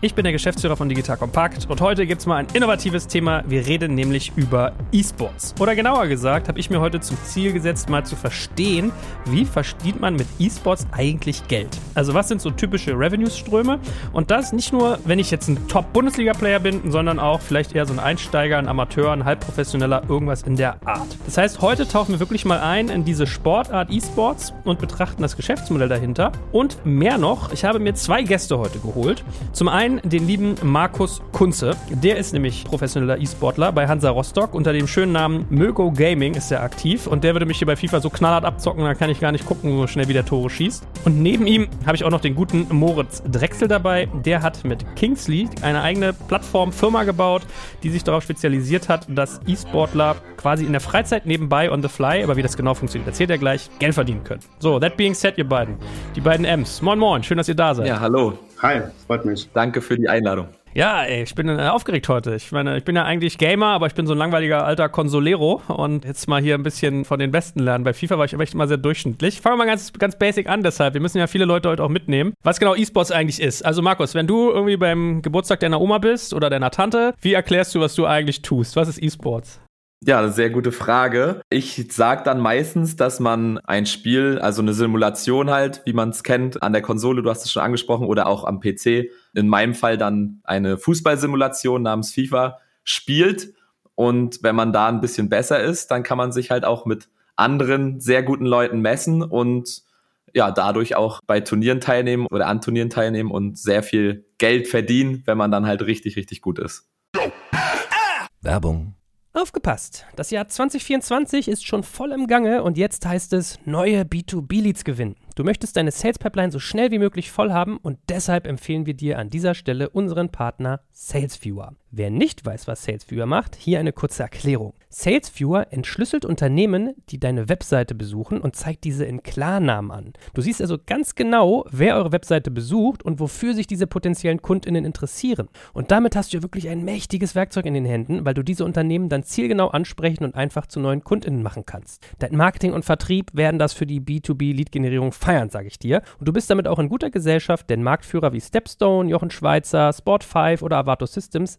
Ich bin der Geschäftsführer von Digital Compact und heute gibt es mal ein innovatives Thema. Wir reden nämlich über E-Sports. Oder genauer gesagt, habe ich mir heute zum Ziel gesetzt, mal zu verstehen, wie verdient man mit E-Sports eigentlich Geld? Also was sind so typische Revenues-Ströme? Und das nicht nur, wenn ich jetzt ein Top-Bundesliga-Player bin, sondern auch vielleicht eher so ein Einsteiger, ein Amateur, ein Halbprofessioneller, irgendwas in der Art. Das heißt, heute tauchen wir wirklich mal ein in diese Sportart E-Sports und betrachten das Geschäftsmodell dahinter. Und mehr noch, ich habe mir zwei Gäste heute geholt. Zum einen einen den lieben Markus Kunze. Der ist nämlich professioneller E-Sportler bei Hansa Rostock. Unter dem schönen Namen Mögo Gaming ist er aktiv und der würde mich hier bei FIFA so knallhart abzocken, da kann ich gar nicht gucken, so schnell wie der Tore schießt. Und neben ihm habe ich auch noch den guten Moritz Drechsel dabei. Der hat mit Kingsley eine eigene Plattform, Firma gebaut, die sich darauf spezialisiert hat, dass E-Sportler quasi in der Freizeit nebenbei on the fly, aber wie das genau funktioniert, erzählt er gleich, Geld verdienen können. So, that being said, ihr beiden, die beiden M's. Moin Moin, schön, dass ihr da seid. Ja, hallo. Hi, freut mich. Danke für die Einladung. Ja, ey, ich bin äh, aufgeregt heute. Ich meine, ich bin ja eigentlich Gamer, aber ich bin so ein langweiliger alter Consolero und jetzt mal hier ein bisschen von den Besten lernen. Bei FIFA war ich echt immer sehr durchschnittlich. Fangen wir mal ganz, ganz basic an deshalb. Wir müssen ja viele Leute heute auch mitnehmen, was genau E-Sports eigentlich ist. Also Markus, wenn du irgendwie beim Geburtstag deiner Oma bist oder deiner Tante, wie erklärst du, was du eigentlich tust? Was ist E-Sports? Ja, eine sehr gute Frage. Ich sage dann meistens, dass man ein Spiel, also eine Simulation halt, wie man es kennt, an der Konsole, du hast es schon angesprochen, oder auch am PC, in meinem Fall dann eine Fußballsimulation namens FIFA spielt. Und wenn man da ein bisschen besser ist, dann kann man sich halt auch mit anderen sehr guten Leuten messen und ja, dadurch auch bei Turnieren teilnehmen oder an Turnieren teilnehmen und sehr viel Geld verdienen, wenn man dann halt richtig, richtig gut ist. Werbung Aufgepasst! Das Jahr 2024 ist schon voll im Gange und jetzt heißt es neue B2B-Leads gewinnen. Du möchtest deine Sales Pipeline so schnell wie möglich voll haben und deshalb empfehlen wir dir an dieser Stelle unseren Partner SalesViewer. Wer nicht weiß, was SalesViewer macht, hier eine kurze Erklärung. SalesViewer entschlüsselt Unternehmen, die deine Webseite besuchen und zeigt diese in Klarnamen an. Du siehst also ganz genau, wer eure Webseite besucht und wofür sich diese potenziellen Kundinnen interessieren. Und damit hast du ja wirklich ein mächtiges Werkzeug in den Händen, weil du diese Unternehmen dann zielgenau ansprechen und einfach zu neuen Kundinnen machen kannst. Dein Marketing und Vertrieb werden das für die B2B-Lead-Generierung feiern, sage ich dir. Und du bist damit auch in guter Gesellschaft, denn Marktführer wie Stepstone, Jochen Schweizer, Sport5 oder Avato Systems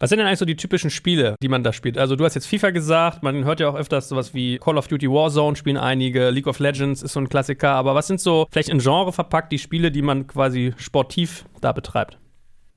Was sind denn eigentlich so die typischen Spiele, die man da spielt? Also du hast jetzt FIFA gesagt, man hört ja auch öfters sowas wie Call of Duty Warzone spielen einige, League of Legends ist so ein Klassiker, aber was sind so vielleicht in Genre verpackt die Spiele, die man quasi sportiv da betreibt?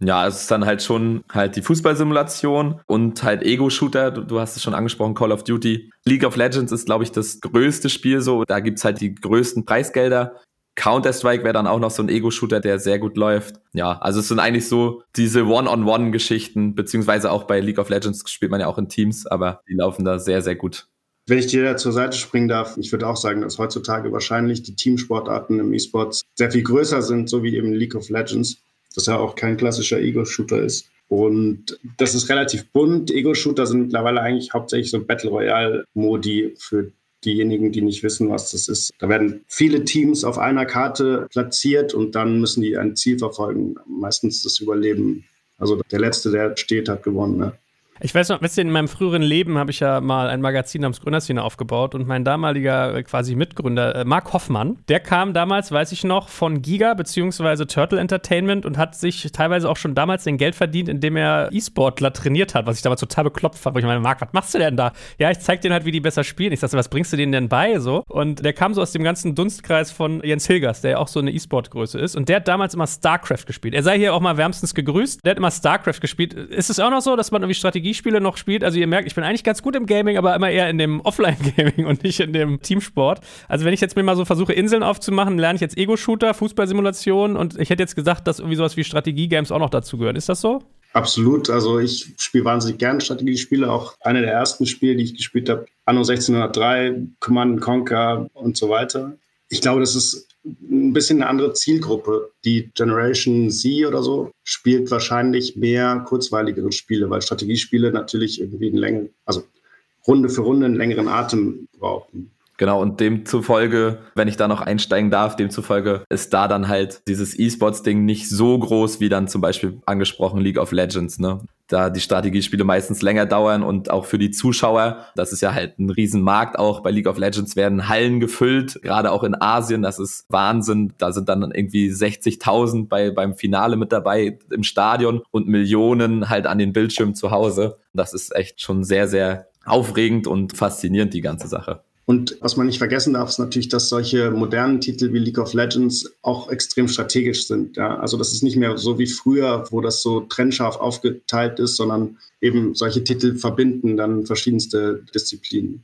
Ja, es ist dann halt schon halt die Fußballsimulation und halt Ego-Shooter. Du, du, hast es schon angesprochen, Call of Duty. League of Legends ist, glaube ich, das größte Spiel so. Da gibt's halt die größten Preisgelder. Counter-Strike wäre dann auch noch so ein Ego-Shooter, der sehr gut läuft. Ja, also es sind eigentlich so diese One-on-One-Geschichten, beziehungsweise auch bei League of Legends spielt man ja auch in Teams, aber die laufen da sehr, sehr gut. Wenn ich dir da zur Seite springen darf, ich würde auch sagen, dass heutzutage wahrscheinlich die Teamsportarten im E-Sports sehr viel größer sind, so wie eben League of Legends, das ja auch kein klassischer Ego-Shooter ist. Und das ist relativ bunt. Ego-Shooter sind mittlerweile eigentlich hauptsächlich so Battle Royale-Modi für diejenigen, die nicht wissen, was das ist. Da werden viele Teams auf einer Karte platziert und dann müssen die ein Ziel verfolgen. Meistens das Überleben. Also der Letzte, der steht, hat gewonnen. Ne? Ich weiß noch, wisst ihr, in meinem früheren Leben habe ich ja mal ein Magazin namens Gründerszene aufgebaut und mein damaliger äh, quasi Mitgründer, äh, Marc Hoffmann, der kam damals, weiß ich noch, von Giga bzw. Turtle Entertainment und hat sich teilweise auch schon damals den Geld verdient, indem er E-Sportler trainiert hat, was ich damals total bekloppt fand, wo ich meine, Marc, was machst du denn da? Ja, ich zeig denen halt, wie die besser spielen. Ich sagte, was bringst du denen denn bei? So. Und der kam so aus dem ganzen Dunstkreis von Jens Hilgers, der ja auch so eine E-Sport-Größe ist. Und der hat damals immer StarCraft gespielt. Er sei hier auch mal wärmstens gegrüßt. Der hat immer StarCraft gespielt. Ist es auch noch so, dass man irgendwie Strategie Strategiespiele noch spielt. Also ihr merkt, ich bin eigentlich ganz gut im Gaming, aber immer eher in dem Offline-Gaming und nicht in dem Teamsport. Also wenn ich jetzt mir mal so versuche, Inseln aufzumachen, lerne ich jetzt Ego-Shooter, Fußballsimulation und ich hätte jetzt gesagt, dass irgendwie sowas wie Strategie-Games auch noch dazu gehören. Ist das so? Absolut. Also ich spiele wahnsinnig gerne Strategiespiele. Auch eine der ersten Spiele, die ich gespielt habe, Anno 1603, Command Conquer und so weiter. Ich glaube, das ist ein bisschen eine andere Zielgruppe. Die Generation Z oder so spielt wahrscheinlich mehr kurzweiligere Spiele, weil Strategiespiele natürlich irgendwie einen längeren, also Runde für Runde einen längeren Atem brauchen. Genau, und demzufolge, wenn ich da noch einsteigen darf, demzufolge ist da dann halt dieses E-Sports-Ding nicht so groß wie dann zum Beispiel angesprochen League of Legends, ne? Da die Strategiespiele meistens länger dauern und auch für die Zuschauer, das ist ja halt ein Riesenmarkt auch. Bei League of Legends werden Hallen gefüllt, gerade auch in Asien, das ist Wahnsinn. Da sind dann irgendwie 60.000 bei, beim Finale mit dabei im Stadion und Millionen halt an den Bildschirmen zu Hause. Das ist echt schon sehr, sehr aufregend und faszinierend, die ganze Sache. Und was man nicht vergessen darf, ist natürlich, dass solche modernen Titel wie League of Legends auch extrem strategisch sind. Ja? Also das ist nicht mehr so wie früher, wo das so trennscharf aufgeteilt ist, sondern eben solche Titel verbinden dann verschiedenste Disziplinen.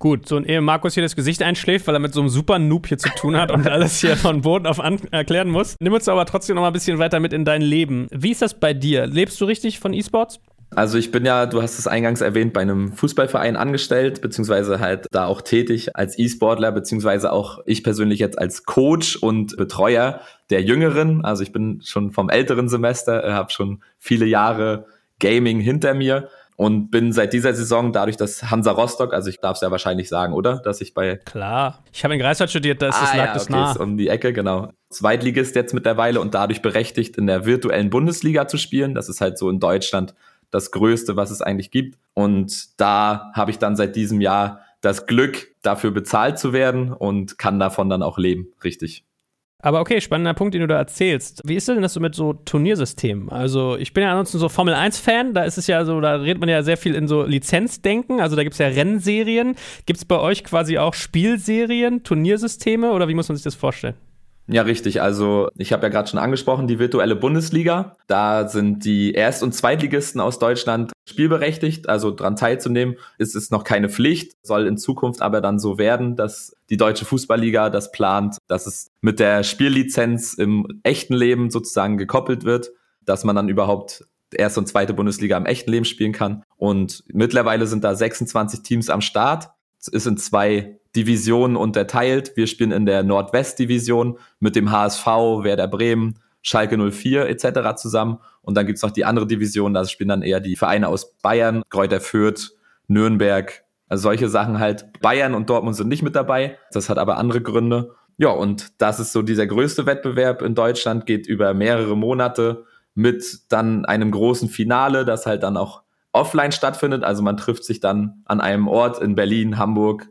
Gut, so ein ehe Markus hier das Gesicht einschläft, weil er mit so einem super Noob hier zu tun hat und alles hier von Boden auf an erklären muss. Nimm uns aber trotzdem noch mal ein bisschen weiter mit in dein Leben. Wie ist das bei dir? Lebst du richtig von E-Sports? Also ich bin ja, du hast es eingangs erwähnt, bei einem Fußballverein angestellt, beziehungsweise halt da auch tätig als E-Sportler, beziehungsweise auch ich persönlich jetzt als Coach und Betreuer der Jüngeren. Also ich bin schon vom älteren Semester, äh, habe schon viele Jahre Gaming hinter mir und bin seit dieser Saison dadurch, dass Hansa Rostock, also ich darf es ja wahrscheinlich sagen, oder? Dass ich bei Klar, ich habe in Greifswald studiert, da ist das ah, lag ja, das okay, nah. Ist um die Ecke, genau. Zweitligist jetzt mittlerweile und dadurch berechtigt in der virtuellen Bundesliga zu spielen. Das ist halt so in Deutschland das Größte, was es eigentlich gibt. Und da habe ich dann seit diesem Jahr das Glück, dafür bezahlt zu werden und kann davon dann auch leben, richtig. Aber okay, spannender Punkt, den du da erzählst. Wie ist denn das so mit so Turniersystemen? Also, ich bin ja ansonsten so Formel 1-Fan, da ist es ja so, da redet man ja sehr viel in so Lizenzdenken, also da gibt es ja Rennserien. Gibt es bei euch quasi auch Spielserien, Turniersysteme oder wie muss man sich das vorstellen? Ja, richtig. Also ich habe ja gerade schon angesprochen, die virtuelle Bundesliga. Da sind die Erst- und Zweitligisten aus Deutschland spielberechtigt, also dran teilzunehmen. Ist es noch keine Pflicht, soll in Zukunft aber dann so werden, dass die Deutsche Fußballliga das plant, dass es mit der Spiellizenz im echten Leben sozusagen gekoppelt wird, dass man dann überhaupt erste und zweite Bundesliga im echten Leben spielen kann. Und mittlerweile sind da 26 Teams am Start. Es ist in zwei Divisionen unterteilt. Wir spielen in der Nordwest-Division mit dem HSV, Werder Bremen, Schalke 04 etc. zusammen. Und dann gibt's noch die andere Division, da spielen dann eher die Vereine aus Bayern, Kräuter Fürth, Nürnberg, also solche Sachen halt. Bayern und Dortmund sind nicht mit dabei. Das hat aber andere Gründe. Ja, und das ist so dieser größte Wettbewerb in Deutschland, geht über mehrere Monate mit dann einem großen Finale, das halt dann auch offline stattfindet. Also man trifft sich dann an einem Ort in Berlin, Hamburg,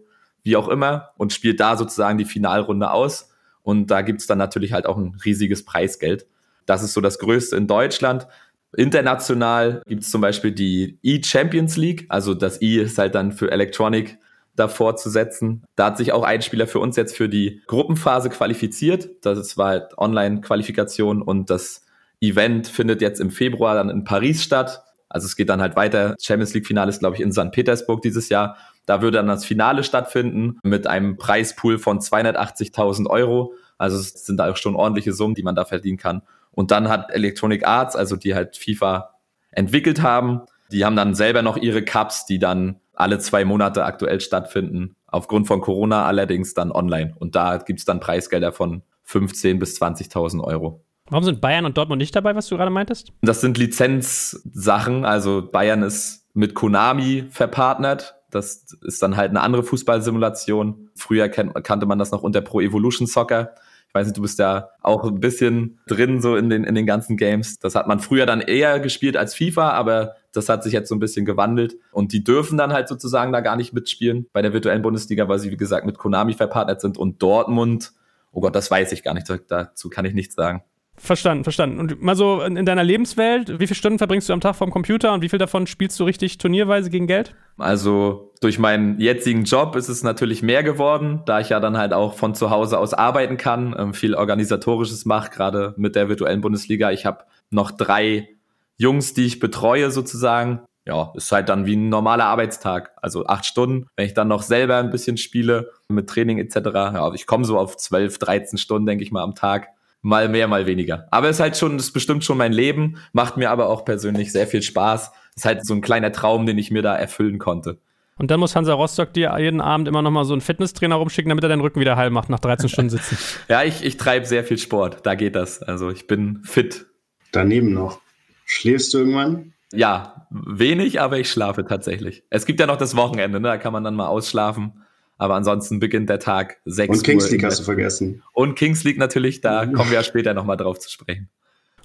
wie auch immer, und spielt da sozusagen die Finalrunde aus. Und da gibt's dann natürlich halt auch ein riesiges Preisgeld. Das ist so das Größte in Deutschland. International gibt's zum Beispiel die E-Champions League, also das E ist halt dann für Electronic davor zu setzen. Da hat sich auch ein Spieler für uns jetzt für die Gruppenphase qualifiziert. Das war halt Online-Qualifikation und das Event findet jetzt im Februar dann in Paris statt. Also es geht dann halt weiter. Champions League Finale ist, glaube ich, in St. Petersburg dieses Jahr. Da würde dann das Finale stattfinden mit einem Preispool von 280.000 Euro. Also es sind da auch schon ordentliche Summen, die man da verdienen kann. Und dann hat Electronic Arts, also die halt FIFA entwickelt haben, die haben dann selber noch ihre Cups, die dann alle zwei Monate aktuell stattfinden. Aufgrund von Corona allerdings dann online. Und da gibt's dann Preisgelder von 15.000 bis 20.000 Euro. Warum sind Bayern und Dortmund nicht dabei, was du gerade meintest? Das sind Lizenzsachen. Also Bayern ist mit Konami verpartnert. Das ist dann halt eine andere Fußballsimulation. Früher kennt, kannte man das noch unter Pro Evolution Soccer. Ich weiß nicht, du bist ja auch ein bisschen drin so in den, in den ganzen Games. Das hat man früher dann eher gespielt als FIFA, aber das hat sich jetzt so ein bisschen gewandelt. Und die dürfen dann halt sozusagen da gar nicht mitspielen bei der virtuellen Bundesliga, weil sie, wie gesagt, mit Konami verpartnert sind. Und Dortmund, oh Gott, das weiß ich gar nicht. Dazu kann ich nichts sagen. Verstanden, verstanden. Und mal so in, in, deiner Lebenswelt, wie viele Stunden verbringst du am Tag vorm Computer und wie viel davon spielst du richtig turnierweise gegen Geld? Also durch meinen jetzigen Job ist es natürlich mehr geworden, da ich ja dann halt auch von zu Hause aus arbeiten kann, ähm, viel organisatorisches mache, gerade mit der virtuellen Bundesliga. Ich habe noch drei Jungs, die ich betreue sozusagen. ja, ist halt dann wie ein normaler Arbeitstag. Also acht Stunden. Wenn ich dann noch selber ein bisschen spiele mit Training etc., ja, ich komme so auf zwölf, dreizehn Stunden, denke ich mal, am Tag. Mal mehr, mal weniger. Aber es ist halt schon, ist bestimmt schon mein Leben, macht mir aber auch persönlich sehr viel Spaß. Ist halt so ein kleiner Traum, den ich mir da erfüllen konnte. Und dann muss Hansa Rostock dir jeden Abend immer noch mal so einen Fitnesstrainer rumschicken, damit er deinen Rücken wieder heil macht nach 13 Stunden sitzen. ja, ich, ich treibe sehr viel Sport. Da geht das. Also ich bin fit. Daneben noch. Schläfst du irgendwann? Ja, wenig, aber ich schlafe tatsächlich. Es gibt ja noch das Wochenende, ne? da kann man dann mal ausschlafen. Aber ansonsten beginnt der Tag 6 Uhr. Und Kings League hast du vergessen. Und Kings League natürlich, da kommen wir ja später nochmal drauf zu sprechen.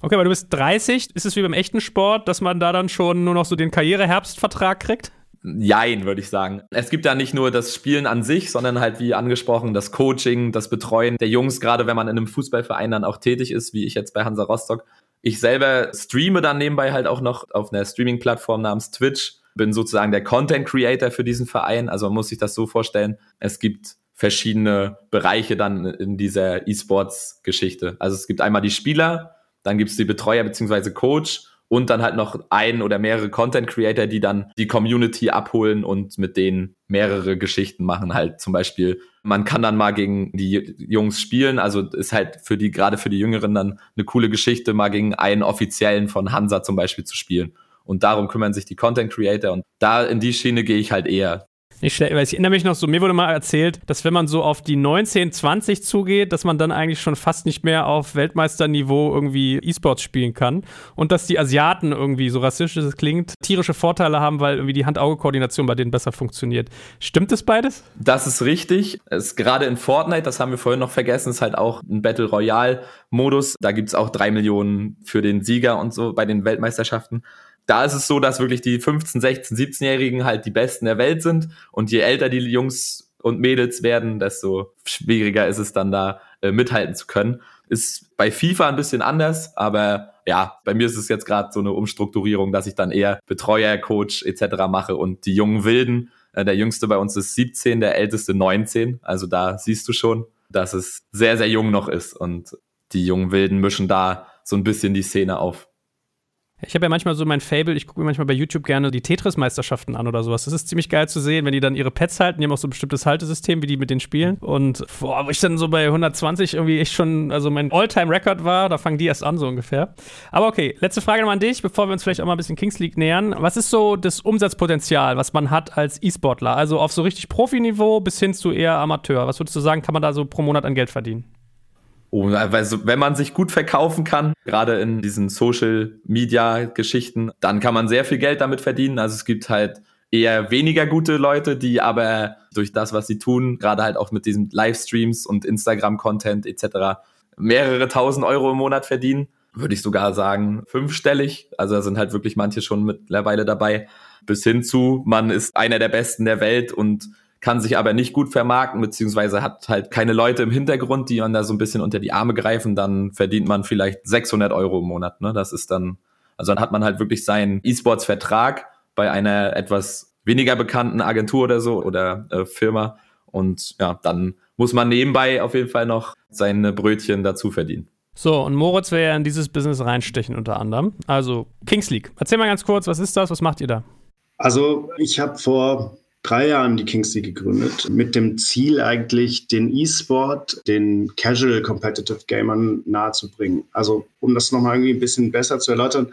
Okay, aber du bist 30. Ist es wie beim echten Sport, dass man da dann schon nur noch so den Karriereherbstvertrag kriegt? Jein, würde ich sagen. Es gibt ja nicht nur das Spielen an sich, sondern halt wie angesprochen das Coaching, das Betreuen der Jungs, gerade wenn man in einem Fußballverein dann auch tätig ist, wie ich jetzt bei Hansa Rostock. Ich selber streame dann nebenbei halt auch noch auf einer Streaming-Plattform namens Twitch, bin sozusagen der Content Creator für diesen Verein. Also man muss sich das so vorstellen, es gibt verschiedene Bereiche dann in dieser E-Sports-Geschichte. Also es gibt einmal die Spieler, dann gibt es die Betreuer bzw. Coach und dann halt noch ein oder mehrere Content Creator, die dann die Community abholen und mit denen mehrere Geschichten machen. Halt zum Beispiel, man kann dann mal gegen die Jungs spielen, also ist halt für die, gerade für die Jüngeren dann eine coole Geschichte, mal gegen einen Offiziellen von Hansa zum Beispiel zu spielen. Und darum kümmern sich die Content Creator und da in die Schiene gehe ich halt eher. Nicht schlecht, weil ich erinnere mich noch so, mir wurde mal erzählt, dass wenn man so auf die 19, 20 zugeht, dass man dann eigentlich schon fast nicht mehr auf Weltmeisterniveau irgendwie E-Sports spielen kann und dass die Asiaten irgendwie, so rassistisch es klingt, tierische Vorteile haben, weil irgendwie die Hand-Auge-Koordination bei denen besser funktioniert. Stimmt das beides? Das ist richtig. Es ist gerade in Fortnite, das haben wir vorhin noch vergessen, ist halt auch ein Battle Royale-Modus. Da gibt es auch drei Millionen für den Sieger und so bei den Weltmeisterschaften da ist es so, dass wirklich die 15, 16, 17-Jährigen halt die Besten der Welt sind. Und je älter die Jungs und Mädels werden, desto schwieriger ist es dann da äh, mithalten zu können. Ist bei FIFA ein bisschen anders, aber ja, bei mir ist es jetzt gerade so eine Umstrukturierung, dass ich dann eher Betreuer, Coach etc. mache und die jungen Wilden. Äh, der jüngste bei uns ist 17, der älteste 19. Also da siehst du schon, dass es sehr, sehr jung noch ist und die jungen Wilden mischen da so ein bisschen die Szene auf. Ich habe ja manchmal so mein Fable, ich gucke mir manchmal bei YouTube gerne die Tetris-Meisterschaften an oder sowas. Das ist ziemlich geil zu sehen, wenn die dann ihre Pads halten. Die haben auch so ein bestimmtes Haltesystem, wie die mit denen spielen. Und boah, wo ich dann so bei 120 irgendwie echt schon, also mein All-Time-Record war, da fangen die erst an, so ungefähr. Aber okay, letzte Frage nochmal an dich, bevor wir uns vielleicht auch mal ein bisschen Kings League nähern. Was ist so das Umsatzpotenzial, was man hat als E-Sportler? Also auf so richtig Profiniveau bis hin zu eher Amateur. Was würdest du sagen, kann man da so pro Monat an Geld verdienen? Oh, also wenn man sich gut verkaufen kann, gerade in diesen Social Media Geschichten, dann kann man sehr viel Geld damit verdienen. Also es gibt halt eher weniger gute Leute, die aber durch das, was sie tun, gerade halt auch mit diesen Livestreams und Instagram-Content etc., mehrere tausend Euro im Monat verdienen. Würde ich sogar sagen, fünfstellig. Also da sind halt wirklich manche schon mittlerweile dabei. Bis hin zu, man ist einer der Besten der Welt und kann sich aber nicht gut vermarkten, beziehungsweise hat halt keine Leute im Hintergrund, die man da so ein bisschen unter die Arme greifen, dann verdient man vielleicht 600 Euro im Monat. Ne? Das ist dann, also dann hat man halt wirklich seinen E-Sports-Vertrag bei einer etwas weniger bekannten Agentur oder so oder äh, Firma und ja, dann muss man nebenbei auf jeden Fall noch seine Brötchen dazu verdienen. So, und Moritz will ja in dieses Business reinstechen unter anderem. Also Kings League. Erzähl mal ganz kurz, was ist das? Was macht ihr da? Also ich habe vor drei Jahren die Kingsley gegründet, mit dem Ziel eigentlich, den E-Sport den Casual Competitive Gamern nahezubringen. Also, um das nochmal irgendwie ein bisschen besser zu erläutern,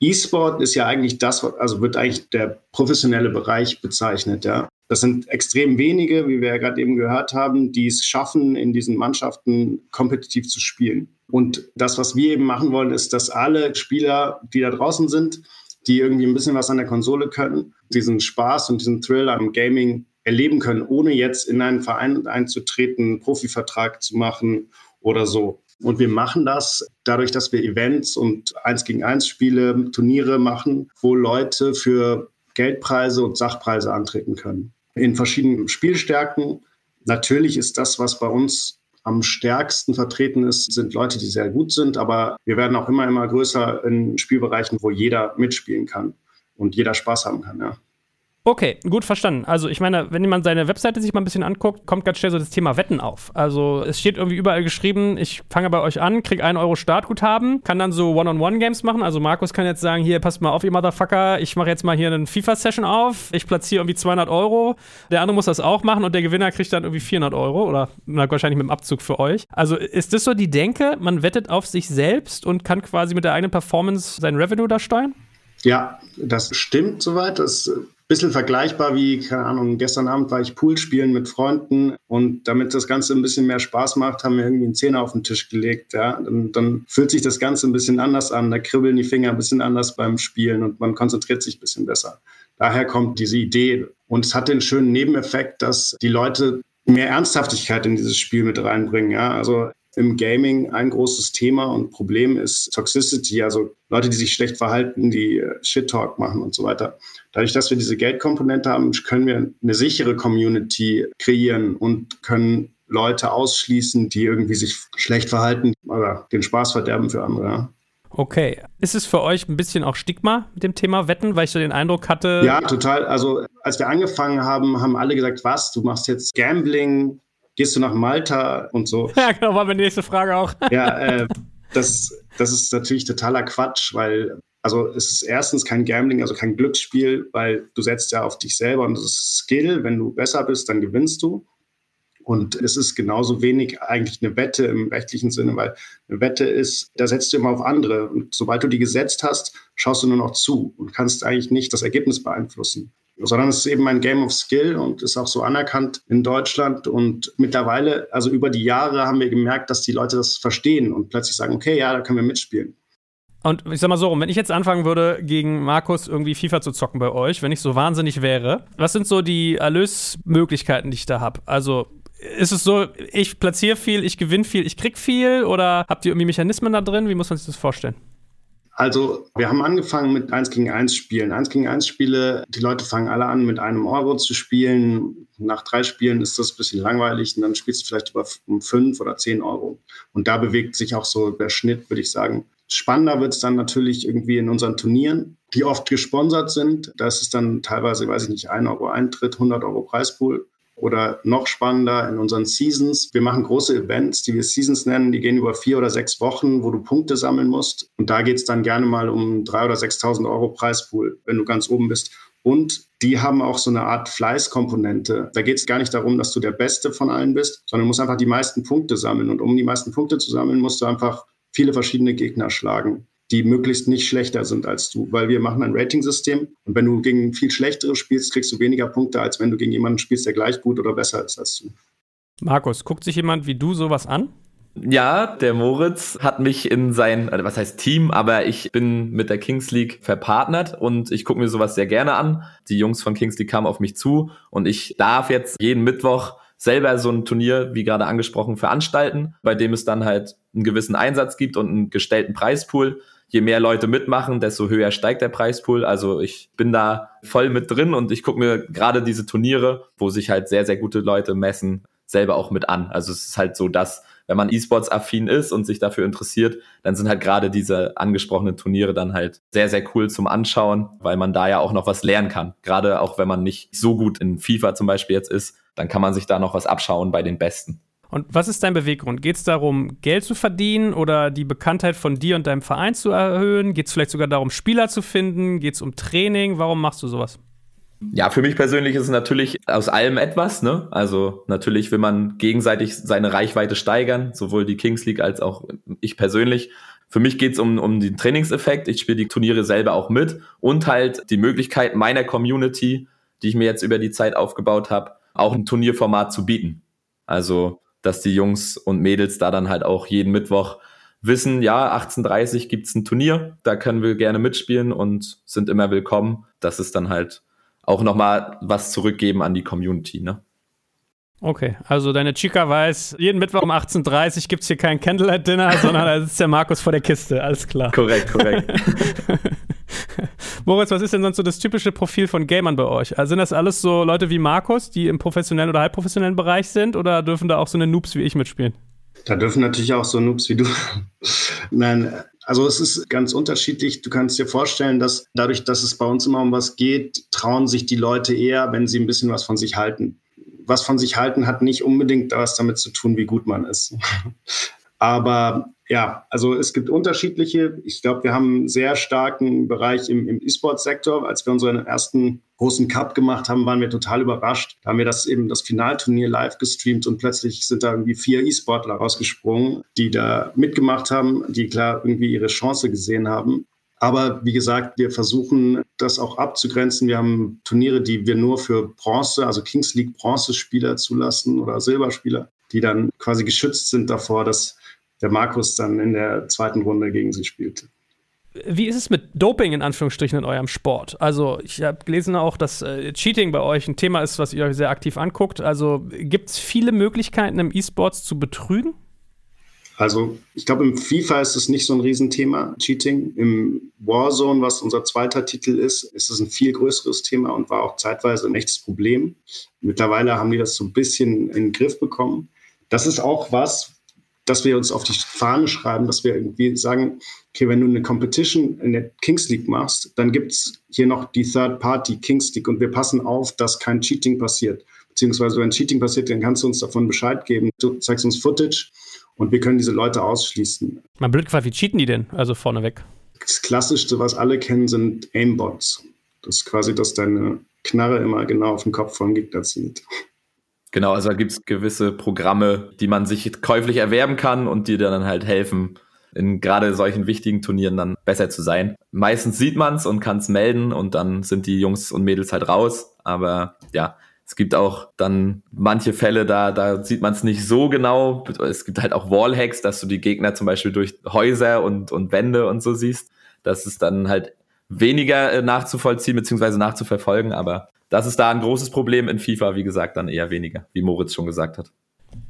E-Sport ist ja eigentlich das, also wird eigentlich der professionelle Bereich bezeichnet, ja. Das sind extrem wenige, wie wir ja gerade eben gehört haben, die es schaffen, in diesen Mannschaften kompetitiv zu spielen. Und das, was wir eben machen wollen, ist, dass alle Spieler, die da draußen sind, die irgendwie ein bisschen was an der Konsole können, diesen Spaß und diesen Thrill am Gaming erleben können, ohne jetzt in einen Verein einzutreten, einen Profivertrag zu machen oder so. Und wir machen das dadurch, dass wir Events und eins gegen eins Spiele, Turniere machen, wo Leute für Geldpreise und Sachpreise antreten können. In verschiedenen Spielstärken. Natürlich ist das, was bei uns am stärksten vertreten ist, sind Leute, die sehr gut sind, aber wir werden auch immer, immer größer in Spielbereichen, wo jeder mitspielen kann und jeder Spaß haben kann, ja. Okay, gut verstanden. Also ich meine, wenn man seine Webseite sich mal ein bisschen anguckt, kommt ganz schnell so das Thema Wetten auf. Also es steht irgendwie überall geschrieben, ich fange bei euch an, krieg 1 Euro Startguthaben, kann dann so One-on-One-Games machen. Also Markus kann jetzt sagen, hier, passt mal auf, ihr Motherfucker, ich mache jetzt mal hier eine FIFA-Session auf, ich platziere irgendwie 200 Euro, der andere muss das auch machen und der Gewinner kriegt dann irgendwie 400 Euro oder na, wahrscheinlich mit dem Abzug für euch. Also ist das so die Denke, man wettet auf sich selbst und kann quasi mit der eigenen Performance sein Revenue da steuern? Ja, das stimmt soweit. Das bisschen vergleichbar wie, keine Ahnung, gestern Abend war ich Pool spielen mit Freunden und damit das Ganze ein bisschen mehr Spaß macht, haben wir irgendwie einen Zehner auf den Tisch gelegt. Ja? Dann, dann fühlt sich das Ganze ein bisschen anders an, da kribbeln die Finger ein bisschen anders beim Spielen und man konzentriert sich ein bisschen besser. Daher kommt diese Idee. Und es hat den schönen Nebeneffekt, dass die Leute mehr Ernsthaftigkeit in dieses Spiel mit reinbringen. Ja? Also im Gaming ein großes Thema und Problem ist Toxicity, also Leute, die sich schlecht verhalten, die äh, Shit-Talk machen und so weiter. Dadurch, dass wir diese Geldkomponente haben, können wir eine sichere Community kreieren und können Leute ausschließen, die irgendwie sich schlecht verhalten oder den Spaß verderben für andere. Okay. Ist es für euch ein bisschen auch Stigma mit dem Thema Wetten, weil ich so den Eindruck hatte? Ja, total. Also als wir angefangen haben, haben alle gesagt, was, du machst jetzt Gambling, gehst du nach Malta und so. Ja, genau, war meine nächste Frage auch. ja, äh, das, das ist natürlich totaler Quatsch, weil also es ist erstens kein Gambling, also kein Glücksspiel, weil du setzt ja auf dich selber und das ist Skill. Wenn du besser bist, dann gewinnst du. Und es ist genauso wenig eigentlich eine Wette im rechtlichen Sinne, weil eine Wette ist, da setzt du immer auf andere. Und sobald du die gesetzt hast, schaust du nur noch zu und kannst eigentlich nicht das Ergebnis beeinflussen sondern es ist eben ein Game of Skill und ist auch so anerkannt in Deutschland. Und mittlerweile, also über die Jahre, haben wir gemerkt, dass die Leute das verstehen und plötzlich sagen, okay, ja, da können wir mitspielen. Und ich sag mal so, wenn ich jetzt anfangen würde, gegen Markus irgendwie FIFA zu zocken bei euch, wenn ich so wahnsinnig wäre, was sind so die Erlösmöglichkeiten, die ich da habe? Also ist es so, ich platziere viel, ich gewinne viel, ich krieg viel oder habt ihr irgendwie Mechanismen da drin? Wie muss man sich das vorstellen? Also, wir haben angefangen mit 1 gegen 1 Spielen. 1 gegen 1 Spiele, die Leute fangen alle an, mit einem Euro zu spielen. Nach drei Spielen ist das ein bisschen langweilig und dann spielst du vielleicht über um 5 oder 10 Euro. Und da bewegt sich auch so der Schnitt, würde ich sagen. Spannender wird es dann natürlich irgendwie in unseren Turnieren, die oft gesponsert sind. Da ist es dann teilweise, weiß ich nicht, 1 Euro Eintritt, 100 Euro Preispool. Oder noch spannender in unseren Seasons. Wir machen große Events, die wir Seasons nennen. Die gehen über vier oder sechs Wochen, wo du Punkte sammeln musst. Und da geht es dann gerne mal um 3.000 oder 6.000 Euro Preispool, wenn du ganz oben bist. Und die haben auch so eine Art Fleißkomponente. Da geht es gar nicht darum, dass du der Beste von allen bist, sondern du musst einfach die meisten Punkte sammeln. Und um die meisten Punkte zu sammeln, musst du einfach viele verschiedene Gegner schlagen die möglichst nicht schlechter sind als du, weil wir machen ein Rating-System und wenn du gegen viel Schlechtere spielst, kriegst du weniger Punkte, als wenn du gegen jemanden spielst, der gleich gut oder besser ist als du. Markus, guckt sich jemand wie du sowas an? Ja, der Moritz hat mich in sein, also was heißt Team, aber ich bin mit der Kings League verpartnert und ich gucke mir sowas sehr gerne an. Die Jungs von Kings League kamen auf mich zu und ich darf jetzt jeden Mittwoch selber so ein Turnier, wie gerade angesprochen, veranstalten, bei dem es dann halt einen gewissen Einsatz gibt und einen gestellten Preispool je mehr Leute mitmachen, desto höher steigt der Preispool. Also ich bin da voll mit drin und ich gucke mir gerade diese Turniere, wo sich halt sehr, sehr gute Leute messen, selber auch mit an. Also es ist halt so, dass wenn man E-Sports-affin ist und sich dafür interessiert, dann sind halt gerade diese angesprochenen Turniere dann halt sehr, sehr cool zum Anschauen, weil man da ja auch noch was lernen kann. Gerade auch wenn man nicht so gut in FIFA zum Beispiel jetzt ist, dann kann man sich da noch was abschauen bei den Besten. Und was ist dein Beweggrund? Geht es darum, Geld zu verdienen oder die Bekanntheit von dir und deinem Verein zu erhöhen? Geht es vielleicht sogar darum, Spieler zu finden? Geht es um Training? Warum machst du sowas? Ja, für mich persönlich ist es natürlich aus allem etwas. Ne? Also natürlich will man gegenseitig seine Reichweite steigern, sowohl die Kings League als auch ich persönlich. Für mich geht es um, um den Trainingseffekt. Ich spiele die Turniere selber auch mit und halt die Möglichkeit meiner Community, die ich mir jetzt über die Zeit aufgebaut habe, auch ein Turnierformat zu bieten. Also dass die Jungs und Mädels da dann halt auch jeden Mittwoch wissen, ja, 18.30 gibt's ein Turnier, da können wir gerne mitspielen und sind immer willkommen. Das ist dann halt auch nochmal was zurückgeben an die Community, ne? Okay, also deine Chica weiß, jeden Mittwoch um 18.30 Uhr gibt es hier kein Candlelight-Dinner, sondern da sitzt der Markus vor der Kiste, alles klar. Korrekt, korrekt. Moritz, was ist denn sonst so das typische Profil von Gamern bei euch? Also sind das alles so Leute wie Markus, die im professionellen oder halbprofessionellen Bereich sind oder dürfen da auch so eine Noobs wie ich mitspielen? Da dürfen natürlich auch so Noobs wie du. Nein, Also es ist ganz unterschiedlich. Du kannst dir vorstellen, dass dadurch, dass es bei uns immer um was geht, trauen sich die Leute eher, wenn sie ein bisschen was von sich halten. Was von sich halten hat nicht unbedingt was damit zu tun, wie gut man ist. Aber ja, also es gibt unterschiedliche. Ich glaube, wir haben einen sehr starken Bereich im, im E-Sports-Sektor. Als wir unseren ersten großen Cup gemacht haben, waren wir total überrascht. Da haben wir das eben das Finalturnier live gestreamt und plötzlich sind da irgendwie vier E-Sportler rausgesprungen, die da mitgemacht haben, die klar irgendwie ihre Chance gesehen haben. Aber wie gesagt, wir versuchen das auch abzugrenzen. Wir haben Turniere, die wir nur für Bronze, also Kings League Bronze-Spieler zulassen oder Silberspieler, die dann quasi geschützt sind davor, dass der Markus dann in der zweiten Runde gegen sie spielte. Wie ist es mit Doping in Anführungsstrichen in eurem Sport? Also, ich habe gelesen auch, dass äh, Cheating bei euch ein Thema ist, was ihr euch sehr aktiv anguckt. Also, gibt es viele Möglichkeiten im E-Sports zu betrügen? Also, ich glaube, im FIFA ist es nicht so ein Riesenthema, Cheating. Im Warzone, was unser zweiter Titel ist, ist es ein viel größeres Thema und war auch zeitweise ein echtes Problem. Mittlerweile haben die das so ein bisschen in den Griff bekommen. Das ist auch was, dass wir uns auf die Fahne schreiben, dass wir irgendwie sagen, okay, wenn du eine Competition in der Kings League machst, dann gibt es hier noch die Third Party Kings League und wir passen auf, dass kein Cheating passiert. Beziehungsweise wenn Cheating passiert, dann kannst du uns davon Bescheid geben. Du zeigst uns Footage und wir können diese Leute ausschließen. Mal blöd gefragt, wie cheaten die denn? Also vorneweg. Das Klassischste, was alle kennen, sind Aimbots. Das ist quasi, dass deine Knarre immer genau auf den Kopf vom Gegner zielt. Genau, also da gibt es gewisse Programme, die man sich käuflich erwerben kann und die dann halt helfen, in gerade solchen wichtigen Turnieren dann besser zu sein. Meistens sieht man es und kann es melden und dann sind die Jungs und Mädels halt raus. Aber ja, es gibt auch dann manche Fälle, da, da sieht man es nicht so genau. Es gibt halt auch Wallhacks, dass du die Gegner zum Beispiel durch Häuser und, und Wände und so siehst. Das ist dann halt weniger äh, nachzuvollziehen bzw. nachzuverfolgen, aber das ist da ein großes Problem in FIFA, wie gesagt, dann eher weniger, wie Moritz schon gesagt hat.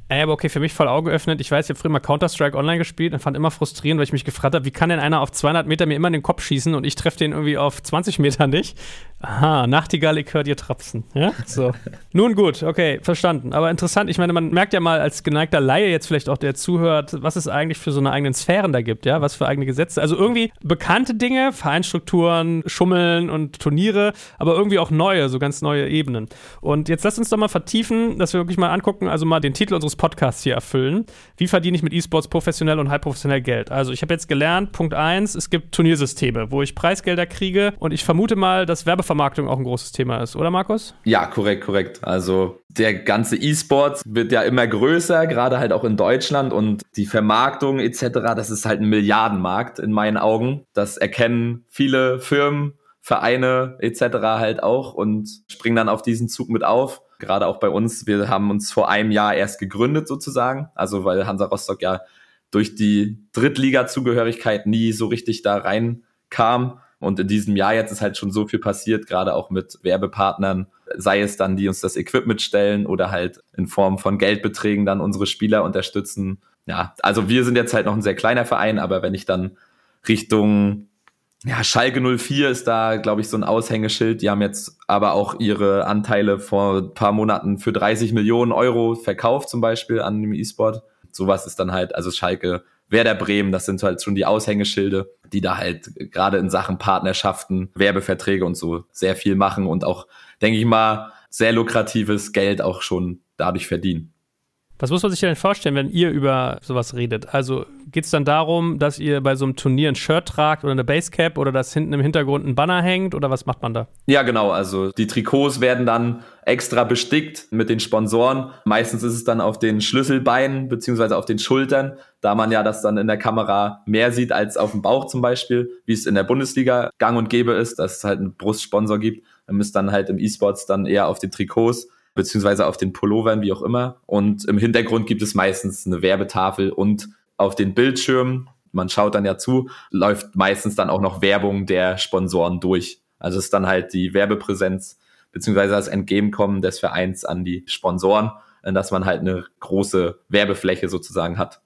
Ey, aber okay, für mich voll Augen geöffnet. Ich weiß, ich habe früher mal Counter-Strike online gespielt und fand immer frustrierend, weil ich mich gefragt habe, wie kann denn einer auf 200 Meter mir immer in den Kopf schießen und ich treffe den irgendwie auf 20 Meter nicht? Aha, Nachtigall, ich höre dir trapsen. Ja, so. Nun gut, okay, verstanden. Aber interessant, ich meine, man merkt ja mal als geneigter Laie jetzt vielleicht auch, der zuhört, was es eigentlich für so eine eigenen Sphären da gibt, ja, was für eigene Gesetze. Also irgendwie bekannte Dinge, Vereinsstrukturen, Schummeln und Turniere, aber irgendwie auch neue, so ganz neue Ebenen. Und jetzt lasst uns doch mal vertiefen, dass wir wirklich mal angucken, also mal den Titel unseres unseres Podcasts hier erfüllen. Wie verdiene ich mit E-Sports professionell und halb professionell Geld? Also ich habe jetzt gelernt, Punkt 1, es gibt Turniersysteme, wo ich Preisgelder kriege und ich vermute mal, dass Werbevermarktung auch ein großes Thema ist, oder Markus? Ja, korrekt, korrekt. Also der ganze E-Sports wird ja immer größer, gerade halt auch in Deutschland und die Vermarktung etc., das ist halt ein Milliardenmarkt in meinen Augen. Das erkennen viele Firmen, Vereine etc. halt auch und springen dann auf diesen Zug mit auf gerade auch bei uns, wir haben uns vor einem Jahr erst gegründet sozusagen, also weil Hansa Rostock ja durch die Drittliga-Zugehörigkeit nie so richtig da reinkam. Und in diesem Jahr jetzt ist halt schon so viel passiert, gerade auch mit Werbepartnern, sei es dann, die uns das Equipment stellen oder halt in Form von Geldbeträgen dann unsere Spieler unterstützen. Ja, also wir sind jetzt halt noch ein sehr kleiner Verein, aber wenn ich dann Richtung ja, Schalke 04 ist da, glaube ich, so ein Aushängeschild. Die haben jetzt aber auch ihre Anteile vor ein paar Monaten für 30 Millionen Euro verkauft, zum Beispiel an dem E-Sport. Sowas ist dann halt, also Schalke, Werder Bremen, das sind halt schon die Aushängeschilde, die da halt gerade in Sachen Partnerschaften, Werbeverträge und so sehr viel machen und auch, denke ich mal, sehr lukratives Geld auch schon dadurch verdienen. Was muss man sich denn vorstellen, wenn ihr über sowas redet? Also geht es dann darum, dass ihr bei so einem Turnier ein Shirt tragt oder eine Basecap oder dass hinten im Hintergrund ein Banner hängt oder was macht man da? Ja, genau. Also die Trikots werden dann extra bestickt mit den Sponsoren. Meistens ist es dann auf den Schlüsselbeinen beziehungsweise auf den Schultern, da man ja das dann in der Kamera mehr sieht als auf dem Bauch zum Beispiel, wie es in der Bundesliga gang und gäbe ist, dass es halt einen Brustsponsor gibt. Dann müsst dann halt im E-Sports dann eher auf den Trikots beziehungsweise auf den Pullovern, wie auch immer. Und im Hintergrund gibt es meistens eine Werbetafel und auf den Bildschirmen, man schaut dann ja zu, läuft meistens dann auch noch Werbung der Sponsoren durch. Also ist dann halt die Werbepräsenz beziehungsweise das Entgegenkommen des Vereins an die Sponsoren, dass man halt eine große Werbefläche sozusagen hat.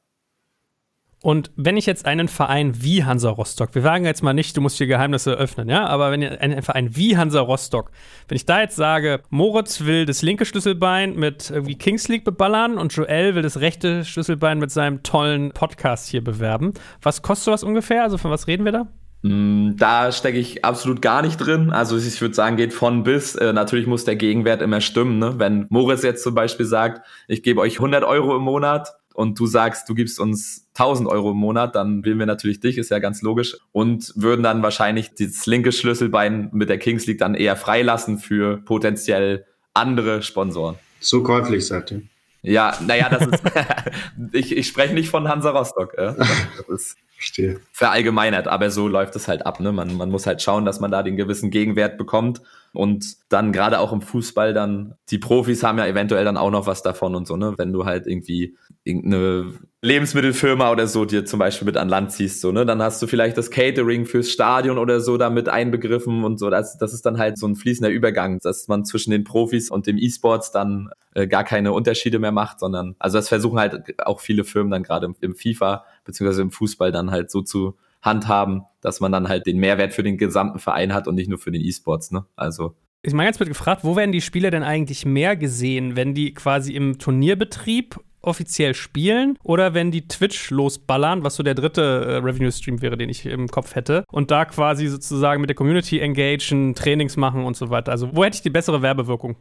Und wenn ich jetzt einen Verein wie Hansa Rostock, wir sagen jetzt mal nicht, du musst hier Geheimnisse öffnen, ja, aber wenn ein Verein wie Hansa Rostock, wenn ich da jetzt sage, Moritz will das linke Schlüsselbein mit irgendwie Kings League beballern und Joel will das rechte Schlüsselbein mit seinem tollen Podcast hier bewerben, was kostet sowas ungefähr? Also von was reden wir da? Mm, da stecke ich absolut gar nicht drin. Also ich würde sagen, geht von bis. Äh, natürlich muss der Gegenwert immer stimmen. Ne? Wenn Moritz jetzt zum Beispiel sagt, ich gebe euch 100 Euro im Monat und du sagst, du gibst uns 1000 Euro im Monat, dann wählen wir natürlich dich, ist ja ganz logisch. Und würden dann wahrscheinlich das linke Schlüsselbein mit der Kings League dann eher freilassen für potenziell andere Sponsoren. So käuflich seid ihr. Ja, naja, das ist, ich, ich spreche nicht von Hansa Rostock. Äh. Das ist Verstehe. verallgemeinert, aber so läuft es halt ab. Ne? Man, man muss halt schauen, dass man da den gewissen Gegenwert bekommt und dann gerade auch im Fußball dann, die Profis haben ja eventuell dann auch noch was davon und so, ne? Wenn du halt irgendwie irgendeine Lebensmittelfirma oder so dir zum Beispiel mit an Land ziehst, so, ne? Dann hast du vielleicht das Catering fürs Stadion oder so damit einbegriffen und so. Das, das ist dann halt so ein fließender Übergang, dass man zwischen den Profis und dem E-Sports dann äh, gar keine Unterschiede mehr macht, sondern, also das versuchen halt auch viele Firmen dann gerade im, im FIFA beziehungsweise im Fußball dann halt so zu handhaben, dass man dann halt den Mehrwert für den gesamten Verein hat und nicht nur für den E-Sports, ne? Also. Ich meine ganz mit gefragt, wo werden die Spieler denn eigentlich mehr gesehen, wenn die quasi im Turnierbetrieb offiziell spielen oder wenn die Twitch losballern, was so der dritte äh, Revenue-Stream wäre, den ich im Kopf hätte, und da quasi sozusagen mit der Community engagen, Trainings machen und so weiter. Also wo hätte ich die bessere Werbewirkung?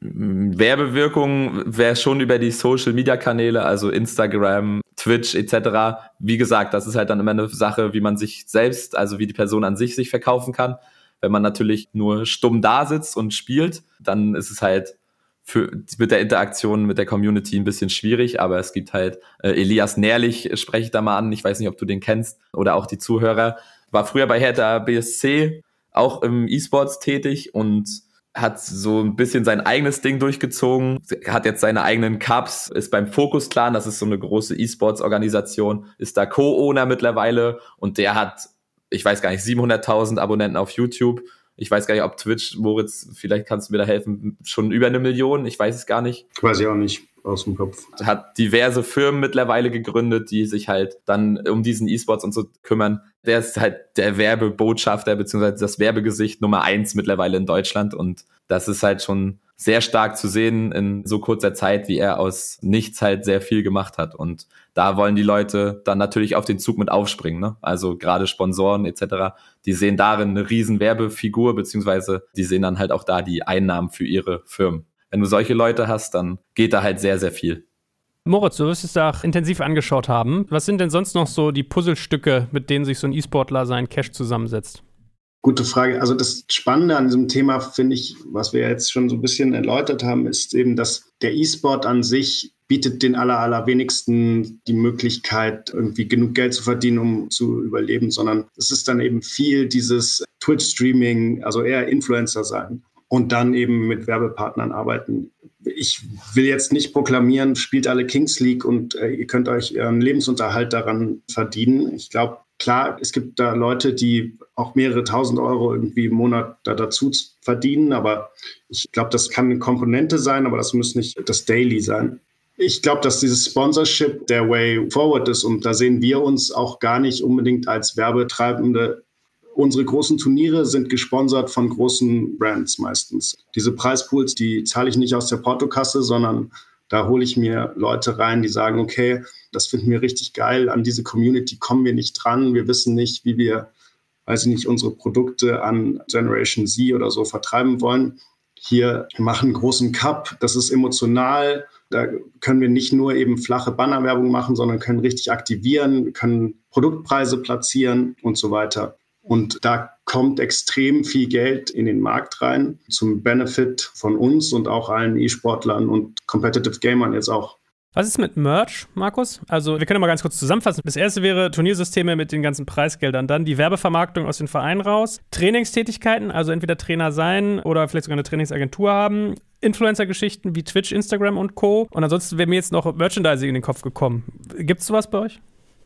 Werbewirkung wäre schon über die Social Media Kanäle, also Instagram, Twitch etc. Wie gesagt, das ist halt dann immer eine Sache, wie man sich selbst, also wie die Person an sich sich verkaufen kann. Wenn man natürlich nur stumm da sitzt und spielt, dann ist es halt für, mit der Interaktion mit der Community ein bisschen schwierig, aber es gibt halt äh, Elias Nährlich, spreche ich da mal an, ich weiß nicht, ob du den kennst oder auch die Zuhörer, war früher bei Hertha BSC auch im E-Sports tätig und hat so ein bisschen sein eigenes Ding durchgezogen, hat jetzt seine eigenen Cups, ist beim Focus Clan, das ist so eine große E-Sports-Organisation, ist da Co-Owner mittlerweile und der hat, ich weiß gar nicht, 700.000 Abonnenten auf YouTube. Ich weiß gar nicht, ob Twitch, Moritz, vielleicht kannst du mir da helfen, schon über eine Million, ich weiß es gar nicht. Ich auch nicht aus dem Kopf. Hat diverse Firmen mittlerweile gegründet, die sich halt dann um diesen E-Sports und so kümmern. Der ist halt der Werbebotschafter beziehungsweise das Werbegesicht Nummer eins mittlerweile in Deutschland und das ist halt schon sehr stark zu sehen in so kurzer Zeit, wie er aus nichts halt sehr viel gemacht hat. Und da wollen die Leute dann natürlich auf den Zug mit aufspringen. Ne? Also gerade Sponsoren etc., die sehen darin eine riesen Werbefigur, beziehungsweise die sehen dann halt auch da die Einnahmen für ihre Firmen wenn du solche Leute hast, dann geht da halt sehr, sehr viel. Moritz, du wirst es da auch intensiv angeschaut haben. Was sind denn sonst noch so die Puzzlestücke, mit denen sich so ein E-Sportler sein Cash zusammensetzt? Gute Frage. Also das Spannende an diesem Thema finde ich, was wir jetzt schon so ein bisschen erläutert haben, ist eben, dass der E-Sport an sich bietet den aller, allerwenigsten die Möglichkeit, irgendwie genug Geld zu verdienen, um zu überleben, sondern es ist dann eben viel dieses Twitch-Streaming, also eher Influencer sein und dann eben mit Werbepartnern arbeiten. Ich will jetzt nicht proklamieren, spielt alle Kings League und äh, ihr könnt euch euren Lebensunterhalt daran verdienen. Ich glaube, klar, es gibt da Leute, die auch mehrere tausend Euro irgendwie im Monat da dazu verdienen, aber ich glaube, das kann eine Komponente sein, aber das muss nicht das Daily sein. Ich glaube, dass dieses Sponsorship der Way Forward ist und da sehen wir uns auch gar nicht unbedingt als Werbetreibende Unsere großen Turniere sind gesponsert von großen Brands meistens. Diese Preispools, die zahle ich nicht aus der Portokasse, sondern da hole ich mir Leute rein, die sagen, okay, das finden wir richtig geil, an diese Community kommen wir nicht dran, wir wissen nicht, wie wir, weiß ich nicht, unsere Produkte an Generation Z oder so vertreiben wollen. Hier machen großen Cup, das ist emotional, da können wir nicht nur eben flache Bannerwerbung machen, sondern können richtig aktivieren, können Produktpreise platzieren und so weiter. Und da kommt extrem viel Geld in den Markt rein zum Benefit von uns und auch allen E-Sportlern und Competitive Gamern jetzt auch. Was ist mit Merch, Markus? Also, wir können mal ganz kurz zusammenfassen. Das erste wäre Turniersysteme mit den ganzen Preisgeldern. Dann die Werbevermarktung aus den Vereinen raus. Trainingstätigkeiten, also entweder Trainer sein oder vielleicht sogar eine Trainingsagentur haben. Influencer-Geschichten wie Twitch, Instagram und Co. Und ansonsten wäre mir jetzt noch Merchandising in den Kopf gekommen. Gibt es sowas bei euch?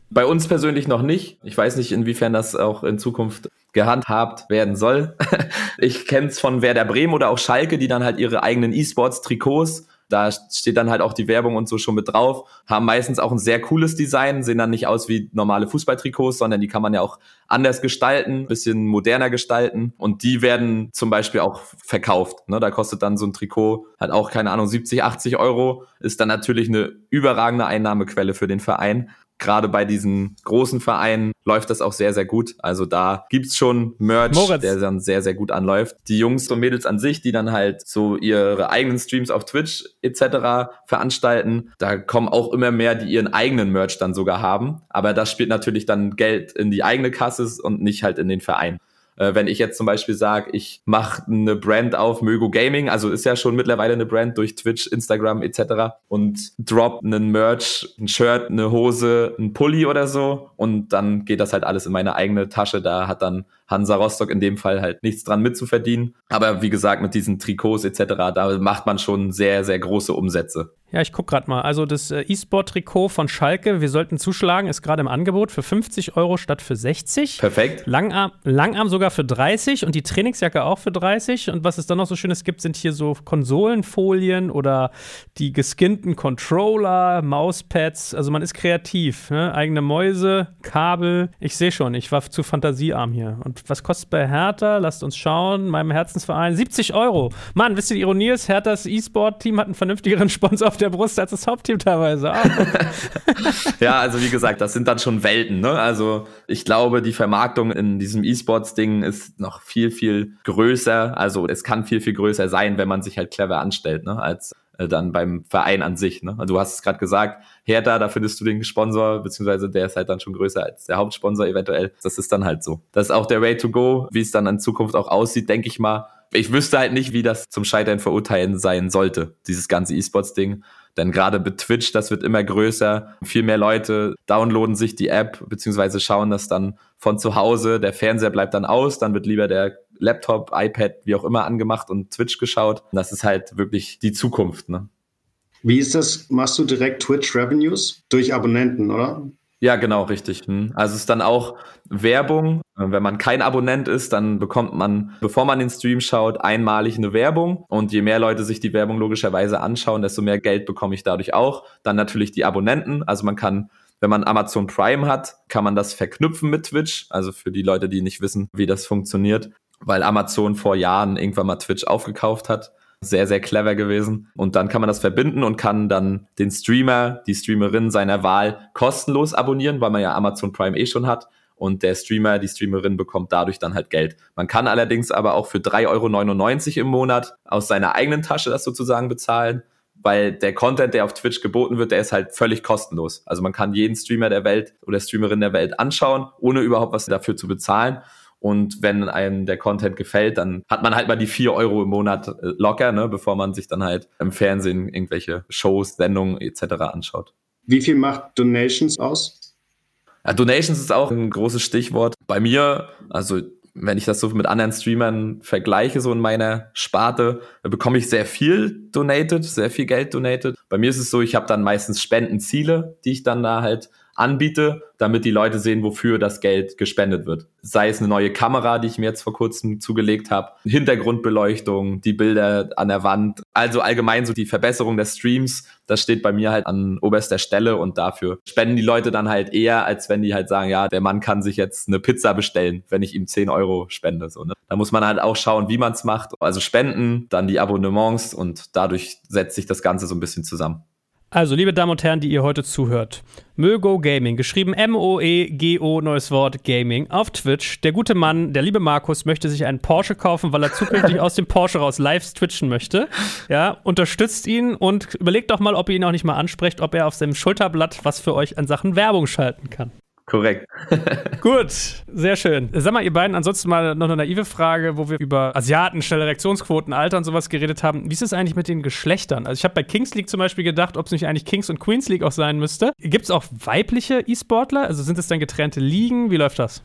Bei uns persönlich noch nicht. Ich weiß nicht, inwiefern das auch in Zukunft gehandhabt werden soll. ich kenne es von Werder Bremen oder auch Schalke, die dann halt ihre eigenen E-Sports-Trikots Da steht dann halt auch die Werbung und so schon mit drauf. Haben meistens auch ein sehr cooles Design, sehen dann nicht aus wie normale Fußballtrikots, sondern die kann man ja auch anders gestalten, bisschen moderner gestalten. Und die werden zum Beispiel auch verkauft. Ne? Da kostet dann so ein Trikot halt auch, keine Ahnung, 70, 80 Euro. Ist dann natürlich eine überragende Einnahmequelle für den Verein gerade bei diesen großen Vereinen läuft das auch sehr, sehr gut. Also da gibt's schon Merch, Moritz. der dann sehr, sehr gut anläuft. Die Jungs und Mädels an sich, die dann halt so ihre eigenen Streams auf Twitch etc. veranstalten, da kommen auch immer mehr, die ihren eigenen Merch dann sogar haben. Aber das spielt natürlich dann Geld in die eigene Kasse und nicht halt in den Verein. Äh, wenn ich jetzt zum Beispiel sage, ich mache eine Brand auf Mögo Gaming, also ist ja schon mittlerweile eine Brand durch Twitch, Instagram etc. und drop einen Merch, ein Shirt, eine Hose, ein Pulli oder so und dann geht das halt alles in meine eigene Tasche. Da hat dann Hansa Rostock in dem Fall halt nichts dran mitzuverdienen. Aber wie gesagt, mit diesen Trikots etc., da macht man schon sehr, sehr große Umsätze. Ja, ich gucke gerade mal. Also das äh, E-Sport-Trikot von Schalke, wir sollten zuschlagen, ist gerade im Angebot für 50 Euro statt für 60. Perfekt. Langarm, Langarm sogar für 30 und die Trainingsjacke auch für 30. Und was es dann noch so Schönes gibt, sind hier so Konsolenfolien oder die geskinnten Controller, Mauspads. Also man ist kreativ. Ne? Eigene Mäuse, Kabel. Ich sehe schon, ich war zu fantasiearm hier. Und was kostet bei Hertha? Lasst uns schauen. Meinem Herzensverein 70 Euro. Mann, wisst ihr, die Ironie ist, Herthas E-Sport-Team hat einen vernünftigeren Sponsor auf der der Brust als das Hauptteam teilweise. Ja, also wie gesagt, das sind dann schon Welten. Ne? Also ich glaube, die Vermarktung in diesem E-Sports-Ding ist noch viel, viel größer. Also es kann viel, viel größer sein, wenn man sich halt clever anstellt, ne? als äh, dann beim Verein an sich. Ne? Also du hast es gerade gesagt, Hertha, da findest du den Sponsor, beziehungsweise der ist halt dann schon größer als der Hauptsponsor eventuell. Das ist dann halt so. Das ist auch der Way to go, wie es dann in Zukunft auch aussieht, denke ich mal ich wüsste halt nicht, wie das zum Scheitern verurteilen sein sollte, dieses ganze E-Sports-Ding. Denn gerade mit Twitch, das wird immer größer. Viel mehr Leute downloaden sich die App, beziehungsweise schauen das dann von zu Hause. Der Fernseher bleibt dann aus, dann wird lieber der Laptop, iPad, wie auch immer angemacht und Twitch geschaut. Das ist halt wirklich die Zukunft. Ne? Wie ist das? Machst du direkt Twitch Revenues durch Abonnenten, oder? Ja, genau, richtig. Hm. Also es ist dann auch Werbung. Wenn man kein Abonnent ist, dann bekommt man, bevor man den Stream schaut, einmalig eine Werbung. Und je mehr Leute sich die Werbung logischerweise anschauen, desto mehr Geld bekomme ich dadurch auch. Dann natürlich die Abonnenten. Also man kann wenn man Amazon Prime hat, kann man das verknüpfen mit Twitch. Also für die Leute, die nicht wissen, wie das funktioniert, weil Amazon vor Jahren irgendwann mal Twitch aufgekauft hat sehr, sehr clever gewesen. Und dann kann man das verbinden und kann dann den Streamer, die Streamerin seiner Wahl kostenlos abonnieren, weil man ja Amazon Prime eh schon hat. Und der Streamer, die Streamerin bekommt dadurch dann halt Geld. Man kann allerdings aber auch für 3,99 Euro im Monat aus seiner eigenen Tasche das sozusagen bezahlen weil der Content, der auf Twitch geboten wird, der ist halt völlig kostenlos. Also man kann jeden Streamer der Welt oder Streamerin der Welt anschauen, ohne überhaupt was dafür zu bezahlen. Und wenn einem der Content gefällt, dann hat man halt mal die vier Euro im Monat äh, locker, ne, bevor man sich dann halt im Fernsehen irgendwelche Shows, Sendungen etc. anschaut. Wie viel macht Donations aus? Ja, Donations ist auch ein großes Stichwort. Bei mir, also wenn ich das so mit anderen Streamern vergleiche, so in meiner Sparte, bekomme ich sehr viel donated, sehr viel Geld donated. Bei mir ist es so, ich habe dann meistens Spendenziele, die ich dann da halt anbiete, damit die Leute sehen, wofür das Geld gespendet wird. Sei es eine neue Kamera, die ich mir jetzt vor kurzem zugelegt habe, Hintergrundbeleuchtung, die Bilder an der Wand, also allgemein so die Verbesserung des Streams, das steht bei mir halt an oberster Stelle und dafür spenden die Leute dann halt eher, als wenn die halt sagen, ja, der Mann kann sich jetzt eine Pizza bestellen, wenn ich ihm 10 Euro spende. So, ne? Da muss man halt auch schauen, wie man es macht. Also spenden, dann die Abonnements und dadurch setzt sich das Ganze so ein bisschen zusammen. Also, liebe Damen und Herren, die ihr heute zuhört, Mögo Gaming, geschrieben M-O-E-G-O, neues Wort Gaming, auf Twitch. Der gute Mann, der liebe Markus, möchte sich einen Porsche kaufen, weil er zukünftig aus dem Porsche raus live twitchen möchte. Ja, unterstützt ihn und überlegt doch mal, ob ihr ihn auch nicht mal ansprecht, ob er auf seinem Schulterblatt was für euch an Sachen Werbung schalten kann. Korrekt. Gut, sehr schön. Sag mal, ihr beiden, ansonsten mal noch eine naive Frage, wo wir über Asiaten, schnelle Reaktionsquoten, Alter und sowas geredet haben. Wie ist es eigentlich mit den Geschlechtern? Also ich habe bei Kings League zum Beispiel gedacht, ob es nicht eigentlich Kings und Queens League auch sein müsste. Gibt es auch weibliche E-Sportler? Also sind es dann getrennte Ligen? Wie läuft das?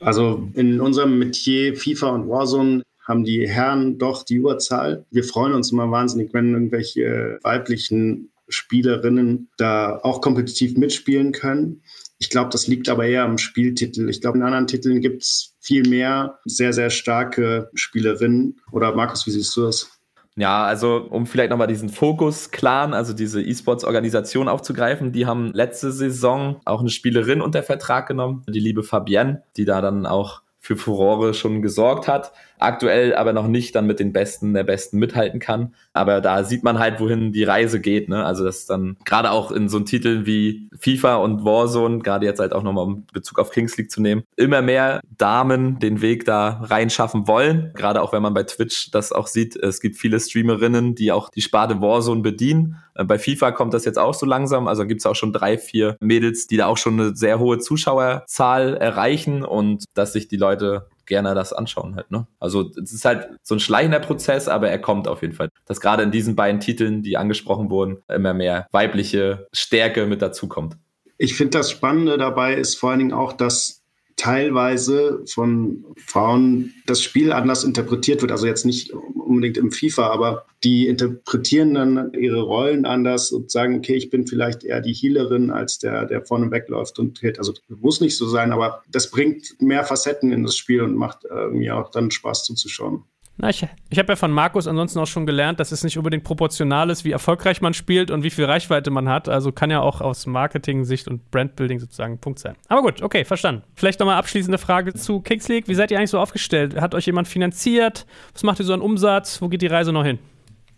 Also in unserem Metier FIFA und Warzone haben die Herren doch die Überzahl. Wir freuen uns immer wahnsinnig, wenn irgendwelche weiblichen Spielerinnen da auch kompetitiv mitspielen können. Ich glaube, das liegt aber eher am Spieltitel. Ich glaube, in anderen Titeln gibt es viel mehr sehr, sehr starke Spielerinnen. Oder Markus, wie siehst du das? Ja, also um vielleicht nochmal diesen Fokus-Clan, also diese E-Sports-Organisation aufzugreifen, die haben letzte Saison auch eine Spielerin unter Vertrag genommen, die liebe Fabienne, die da dann auch für Furore schon gesorgt hat aktuell aber noch nicht dann mit den Besten der Besten mithalten kann. Aber da sieht man halt, wohin die Reise geht. Ne? Also das dann gerade auch in so Titeln wie FIFA und Warzone, gerade jetzt halt auch nochmal um Bezug auf Kings League zu nehmen, immer mehr Damen den Weg da reinschaffen wollen. Gerade auch wenn man bei Twitch das auch sieht, es gibt viele Streamerinnen, die auch die Sparte Warzone bedienen. Bei FIFA kommt das jetzt auch so langsam. Also gibt es auch schon drei, vier Mädels, die da auch schon eine sehr hohe Zuschauerzahl erreichen und dass sich die Leute gerne das anschauen halt. Ne? Also es ist halt so ein schleichender Prozess, aber er kommt auf jeden Fall. Dass gerade in diesen beiden Titeln, die angesprochen wurden, immer mehr weibliche Stärke mit dazukommt. Ich finde das Spannende dabei ist vor allen Dingen auch, dass teilweise von Frauen das Spiel anders interpretiert wird. Also jetzt nicht unbedingt im FIFA, aber die interpretieren dann ihre Rollen anders und sagen, okay, ich bin vielleicht eher die Healerin als der, der vorne wegläuft und hält. Also muss nicht so sein, aber das bringt mehr Facetten in das Spiel und macht äh, mir auch dann Spaß zuzuschauen. Na, ich, ich habe ja von Markus ansonsten auch schon gelernt, dass es nicht unbedingt proportional ist, wie erfolgreich man spielt und wie viel Reichweite man hat. Also kann ja auch aus Marketing-Sicht und Brandbuilding sozusagen ein Punkt sein. Aber gut, okay, verstanden. Vielleicht nochmal abschließende Frage zu Kings League. Wie seid ihr eigentlich so aufgestellt? Hat euch jemand finanziert? Was macht ihr so an Umsatz? Wo geht die Reise noch hin?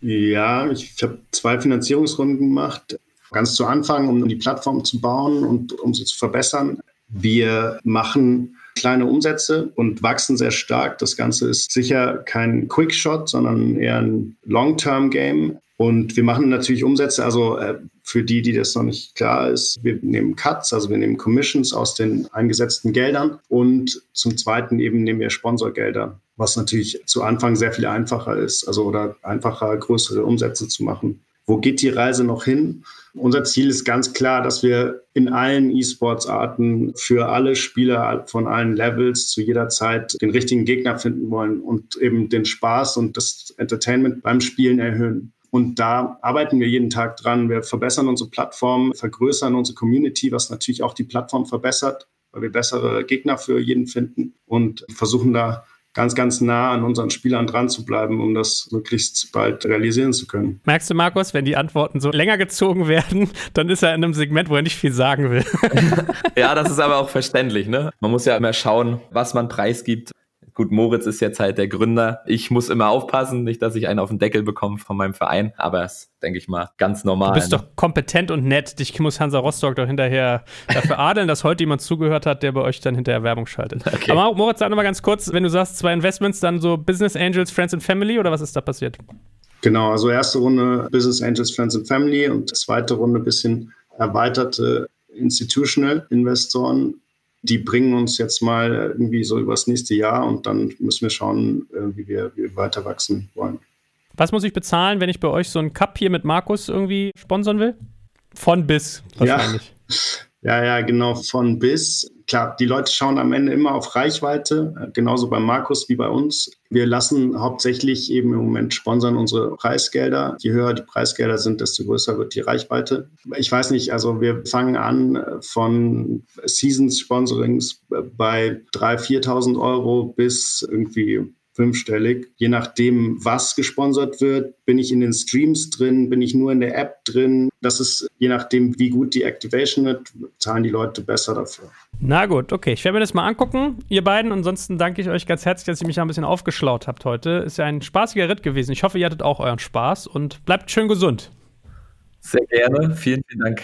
Ja, ich, ich habe zwei Finanzierungsrunden gemacht. Ganz zu Anfang, um die Plattform zu bauen und um sie zu verbessern. Wir machen kleine Umsätze und wachsen sehr stark. Das Ganze ist sicher kein Quickshot, sondern eher ein Long-Term-Game. Und wir machen natürlich Umsätze, also äh, für die, die das noch nicht klar ist, wir nehmen Cuts, also wir nehmen Commissions aus den eingesetzten Geldern und zum Zweiten eben nehmen wir Sponsorgelder, was natürlich zu Anfang sehr viel einfacher ist, also oder einfacher größere Umsätze zu machen. Wo geht die Reise noch hin? Unser Ziel ist ganz klar, dass wir in allen E-Sports-Arten für alle Spieler von allen Levels zu jeder Zeit den richtigen Gegner finden wollen und eben den Spaß und das Entertainment beim Spielen erhöhen. Und da arbeiten wir jeden Tag dran. Wir verbessern unsere Plattform, vergrößern unsere Community, was natürlich auch die Plattform verbessert, weil wir bessere Gegner für jeden finden und versuchen da ganz, ganz nah an unseren Spielern dran zu bleiben, um das möglichst bald realisieren zu können. Merkst du, Markus, wenn die Antworten so länger gezogen werden, dann ist er in einem Segment, wo er nicht viel sagen will. ja, das ist aber auch verständlich. Ne? Man muss ja immer schauen, was man preisgibt. Gut, Moritz ist jetzt halt der Gründer. Ich muss immer aufpassen, nicht, dass ich einen auf den Deckel bekomme von meinem Verein, aber es denke ich mal ganz normal. Du bist ne? doch kompetent und nett. Dich muss Hansa Rostock doch hinterher dafür adeln, dass heute jemand zugehört hat, der bei euch dann hinterher Werbung schaltet. Okay. Aber Moritz, sag nochmal ganz kurz, wenn du sagst, zwei Investments, dann so Business Angels, Friends and Family oder was ist da passiert? Genau, also erste Runde Business Angels, Friends and Family und zweite Runde bisschen erweiterte Institutional Investoren die bringen uns jetzt mal irgendwie so übers nächste Jahr und dann müssen wir schauen, äh, wie wir, wie wir weiter wachsen wollen. Was muss ich bezahlen, wenn ich bei euch so einen Cup hier mit Markus irgendwie sponsern will? Von bis wahrscheinlich. Ja, ja, ja genau, von bis klar, die Leute schauen am Ende immer auf Reichweite, äh, genauso bei Markus wie bei uns. Wir lassen hauptsächlich eben im Moment sponsern unsere Preisgelder. Je höher die Preisgelder sind, desto größer wird die Reichweite. Ich weiß nicht, also wir fangen an äh, von Seasons-Sponsorings äh, bei 3.000, 4.000 Euro bis irgendwie fünfstellig. Je nachdem, was gesponsert wird, bin ich in den Streams drin, bin ich nur in der App drin. Das ist je nachdem, wie gut die Activation wird, zahlen die Leute besser dafür. Na gut, okay. Ich werde mir das mal angucken, ihr beiden. Ansonsten danke ich euch ganz herzlich, dass ihr mich da ein bisschen aufgeschlaut habt heute. Ist ja ein spaßiger Ritt gewesen. Ich hoffe, ihr hattet auch euren Spaß und bleibt schön gesund. Sehr gerne. Vielen, vielen Dank.